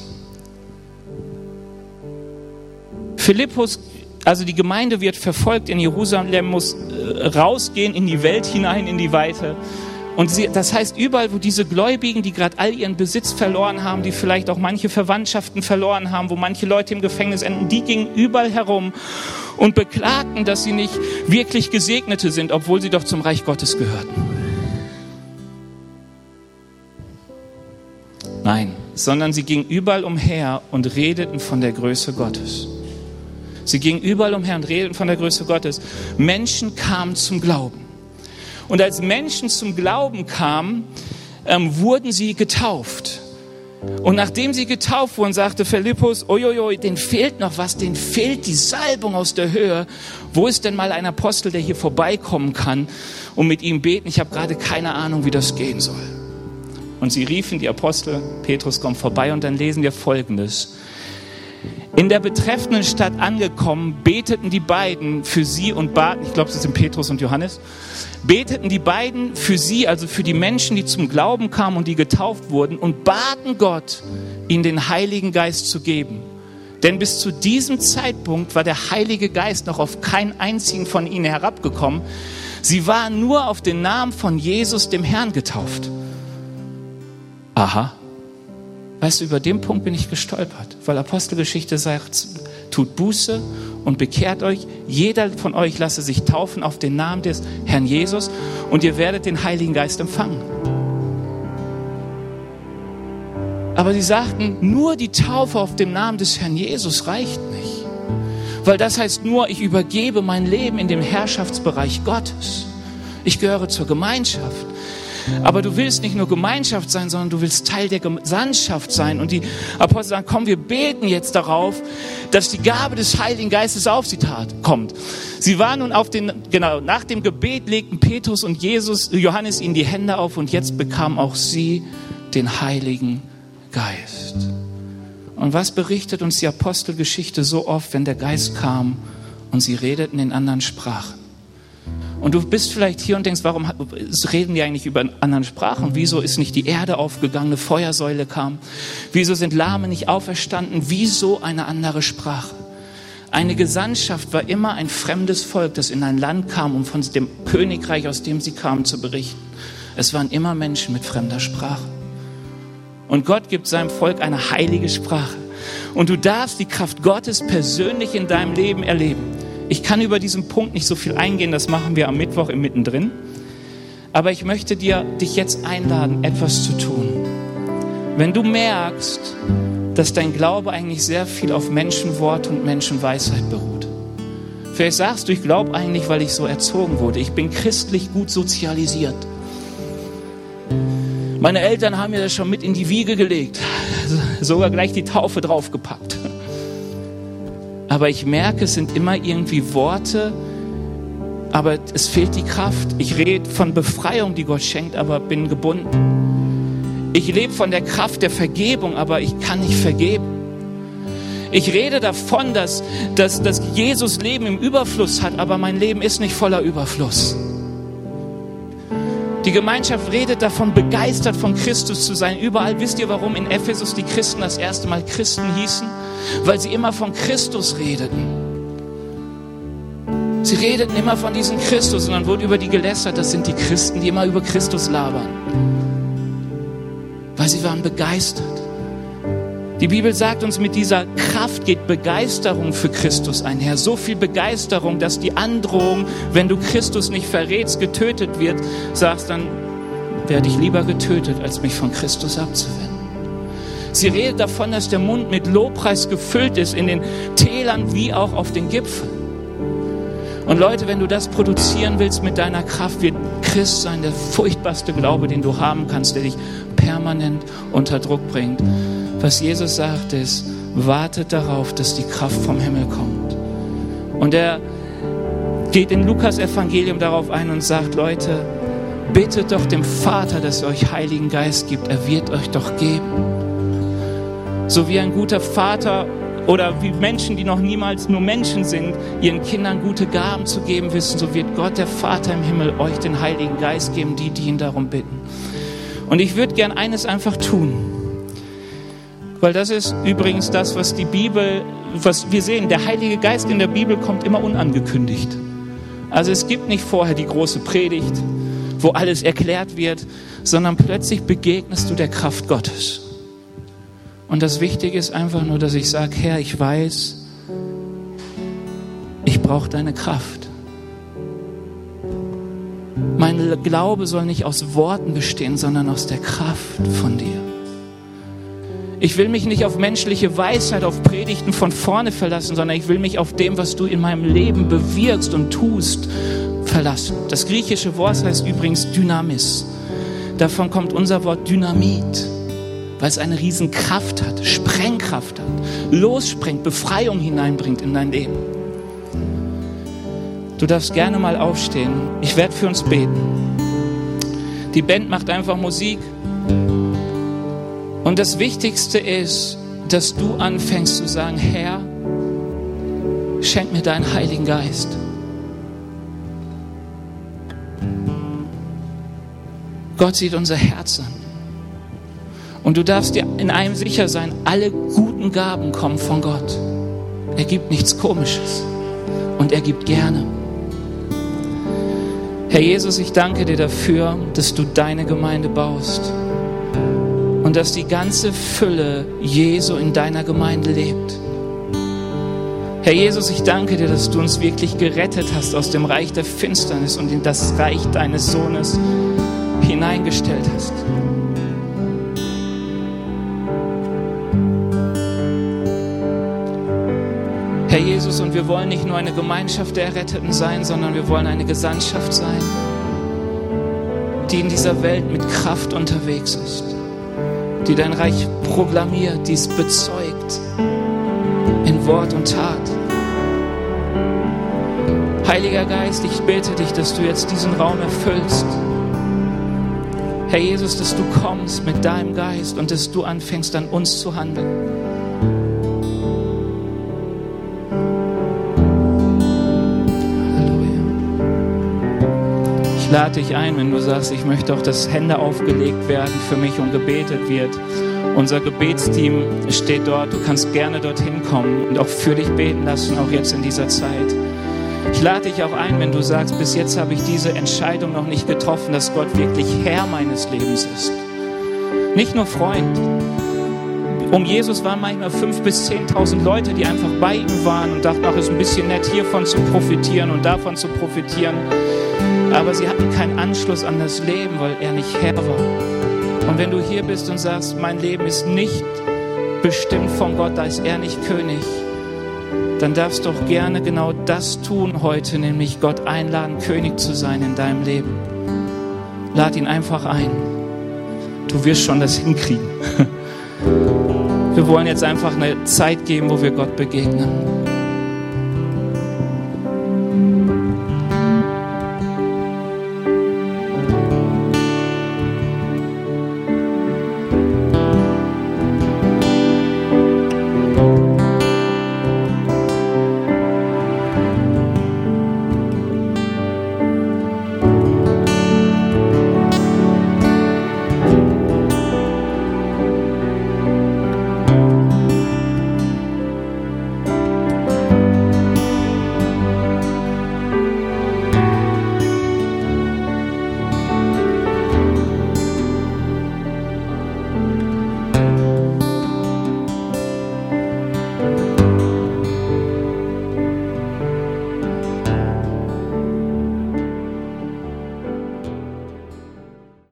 Philippus, also die Gemeinde wird verfolgt in Jerusalem, muss äh, rausgehen in die Welt hinein, in die Weite. Und sie, das heißt, überall, wo diese Gläubigen, die gerade all ihren Besitz verloren haben, die vielleicht auch manche Verwandtschaften verloren haben, wo manche Leute im Gefängnis enden, die gingen überall herum und beklagten, dass sie nicht wirklich Gesegnete sind, obwohl sie doch zum Reich Gottes gehörten. Nein, sondern sie gingen überall umher und redeten von der Größe Gottes. Sie gingen überall umher und redeten von der Größe Gottes. Menschen kamen zum Glauben. Und als Menschen zum Glauben kamen, ähm, wurden sie getauft. Und nachdem sie getauft wurden, sagte Philippus, uiuiui, den fehlt noch was, den fehlt die Salbung aus der Höhe. Wo ist denn mal ein Apostel, der hier vorbeikommen kann und mit ihm beten? Ich habe gerade keine Ahnung, wie das gehen soll. Und sie riefen die Apostel, Petrus kommt vorbei und dann lesen wir Folgendes. In der betreffenden Stadt angekommen, beteten die beiden für sie und baten, ich glaube, es sind Petrus und Johannes, beteten die beiden für sie, also für die Menschen, die zum Glauben kamen und die getauft wurden, und baten Gott, ihnen den Heiligen Geist zu geben. Denn bis zu diesem Zeitpunkt war der Heilige Geist noch auf keinen einzigen von ihnen herabgekommen. Sie waren nur auf den Namen von Jesus, dem Herrn, getauft. Aha. Weißt du, über den Punkt bin ich gestolpert, weil Apostelgeschichte sagt, tut Buße und bekehrt euch. Jeder von euch lasse sich taufen auf den Namen des Herrn Jesus und ihr werdet den Heiligen Geist empfangen. Aber sie sagten, nur die Taufe auf dem Namen des Herrn Jesus reicht nicht. Weil das heißt nur, ich übergebe mein Leben in den Herrschaftsbereich Gottes. Ich gehöre zur Gemeinschaft. Aber du willst nicht nur Gemeinschaft sein, sondern du willst Teil der Gesandtschaft sein. Und die Apostel sagen, komm, wir beten jetzt darauf, dass die Gabe des Heiligen Geistes auf sie tat, kommt. Sie waren nun auf den, genau, nach dem Gebet legten Petrus und Jesus, Johannes ihnen die Hände auf und jetzt bekamen auch sie den Heiligen Geist. Und was berichtet uns die Apostelgeschichte so oft, wenn der Geist kam und sie redeten in anderen Sprachen? Und du bist vielleicht hier und denkst, warum reden die eigentlich über anderen Sprachen? Wieso ist nicht die Erde aufgegangen, eine Feuersäule kam? Wieso sind Lahme nicht auferstanden? Wieso eine andere Sprache? Eine Gesandtschaft war immer ein fremdes Volk, das in ein Land kam, um von dem Königreich, aus dem sie kamen, zu berichten. Es waren immer Menschen mit fremder Sprache. Und Gott gibt seinem Volk eine heilige Sprache. Und du darfst die Kraft Gottes persönlich in deinem Leben erleben. Ich kann über diesen Punkt nicht so viel eingehen, das machen wir am Mittwoch im Mittendrin. Aber ich möchte dir, dich jetzt einladen, etwas zu tun. Wenn du merkst, dass dein Glaube eigentlich sehr viel auf Menschenwort und Menschenweisheit beruht. Vielleicht sagst du, ich glaube eigentlich, weil ich so erzogen wurde. Ich bin christlich gut sozialisiert. Meine Eltern haben mir das schon mit in die Wiege gelegt, <laughs> sogar gleich die Taufe draufgepackt aber ich merke, es sind immer irgendwie Worte, aber es fehlt die Kraft. Ich rede von Befreiung, die Gott schenkt, aber bin gebunden. Ich lebe von der Kraft der Vergebung, aber ich kann nicht vergeben. Ich rede davon, dass, dass, dass Jesus Leben im Überfluss hat, aber mein Leben ist nicht voller Überfluss. Die Gemeinschaft redet davon, begeistert von Christus zu sein. Überall wisst ihr, warum in Ephesus die Christen das erste Mal Christen hießen? Weil sie immer von Christus redeten. Sie redeten immer von diesem Christus und dann wurde über die gelästert, das sind die Christen, die immer über Christus labern. Weil sie waren begeistert. Die Bibel sagt uns, mit dieser Kraft geht Begeisterung für Christus einher. So viel Begeisterung, dass die Androhung, wenn du Christus nicht verrätst, getötet wird, sagst dann, werde ich lieber getötet, als mich von Christus abzuwenden. Sie redet davon, dass der Mund mit Lobpreis gefüllt ist in den Tälern wie auch auf den Gipfeln. Und Leute, wenn du das produzieren willst mit deiner Kraft, wird Christ sein der furchtbarste Glaube, den du haben kannst, der dich permanent unter Druck bringt. Was Jesus sagt ist, wartet darauf, dass die Kraft vom Himmel kommt. Und er geht in Lukas Evangelium darauf ein und sagt, Leute, bittet doch dem Vater, dass er euch Heiligen Geist gibt. Er wird euch doch geben. So wie ein guter Vater oder wie Menschen, die noch niemals nur Menschen sind, ihren Kindern gute Gaben zu geben wissen, so wird Gott, der Vater im Himmel, euch den Heiligen Geist geben, die, die ihn darum bitten. Und ich würde gern eines einfach tun. Weil das ist übrigens das, was die Bibel, was wir sehen. Der Heilige Geist in der Bibel kommt immer unangekündigt. Also es gibt nicht vorher die große Predigt, wo alles erklärt wird, sondern plötzlich begegnest du der Kraft Gottes. Und das Wichtige ist einfach nur, dass ich sage, Herr, ich weiß, ich brauche deine Kraft. Mein Glaube soll nicht aus Worten bestehen, sondern aus der Kraft von dir. Ich will mich nicht auf menschliche Weisheit, auf Predigten von vorne verlassen, sondern ich will mich auf dem, was du in meinem Leben bewirkst und tust, verlassen. Das griechische Wort heißt übrigens Dynamis. Davon kommt unser Wort Dynamit weil es eine Riesenkraft hat, Sprengkraft hat, lossprengt, Befreiung hineinbringt in dein Leben. Du darfst gerne mal aufstehen. Ich werde für uns beten. Die Band macht einfach Musik. Und das Wichtigste ist, dass du anfängst zu sagen, Herr, schenk mir deinen Heiligen Geist. Gott sieht unser Herz an. Und du darfst dir in einem sicher sein, alle guten Gaben kommen von Gott. Er gibt nichts Komisches und er gibt gerne. Herr Jesus, ich danke dir dafür, dass du deine Gemeinde baust und dass die ganze Fülle Jesu in deiner Gemeinde lebt. Herr Jesus, ich danke dir, dass du uns wirklich gerettet hast aus dem Reich der Finsternis und in das Reich deines Sohnes hineingestellt hast. Und wir wollen nicht nur eine Gemeinschaft der Erretteten sein, sondern wir wollen eine Gesandtschaft sein, die in dieser Welt mit Kraft unterwegs ist, die dein Reich proklamiert, die es bezeugt in Wort und Tat. Heiliger Geist, ich bete dich, dass du jetzt diesen Raum erfüllst. Herr Jesus, dass du kommst mit deinem Geist und dass du anfängst an uns zu handeln. Lade dich ein, wenn du sagst, ich möchte auch, dass Hände aufgelegt werden für mich und gebetet wird. Unser Gebetsteam steht dort. Du kannst gerne dorthin kommen und auch für dich beten lassen, auch jetzt in dieser Zeit. Ich lade dich auch ein, wenn du sagst, bis jetzt habe ich diese Entscheidung noch nicht getroffen, dass Gott wirklich Herr meines Lebens ist. Nicht nur Freund. Um Jesus waren manchmal fünf bis zehntausend Leute, die einfach bei ihm waren und dachten, ach, ist ein bisschen nett, hiervon zu profitieren und davon zu profitieren aber sie hatten keinen Anschluss an das Leben, weil er nicht Herr war. Und wenn du hier bist und sagst, mein Leben ist nicht bestimmt von Gott, da ist er nicht König, dann darfst du doch gerne genau das tun heute, nämlich Gott einladen, König zu sein in deinem Leben. Lad ihn einfach ein. Du wirst schon das hinkriegen. <laughs> Wir wollen jetzt einfach eine Zeit geben, wo wir Gott begegnen.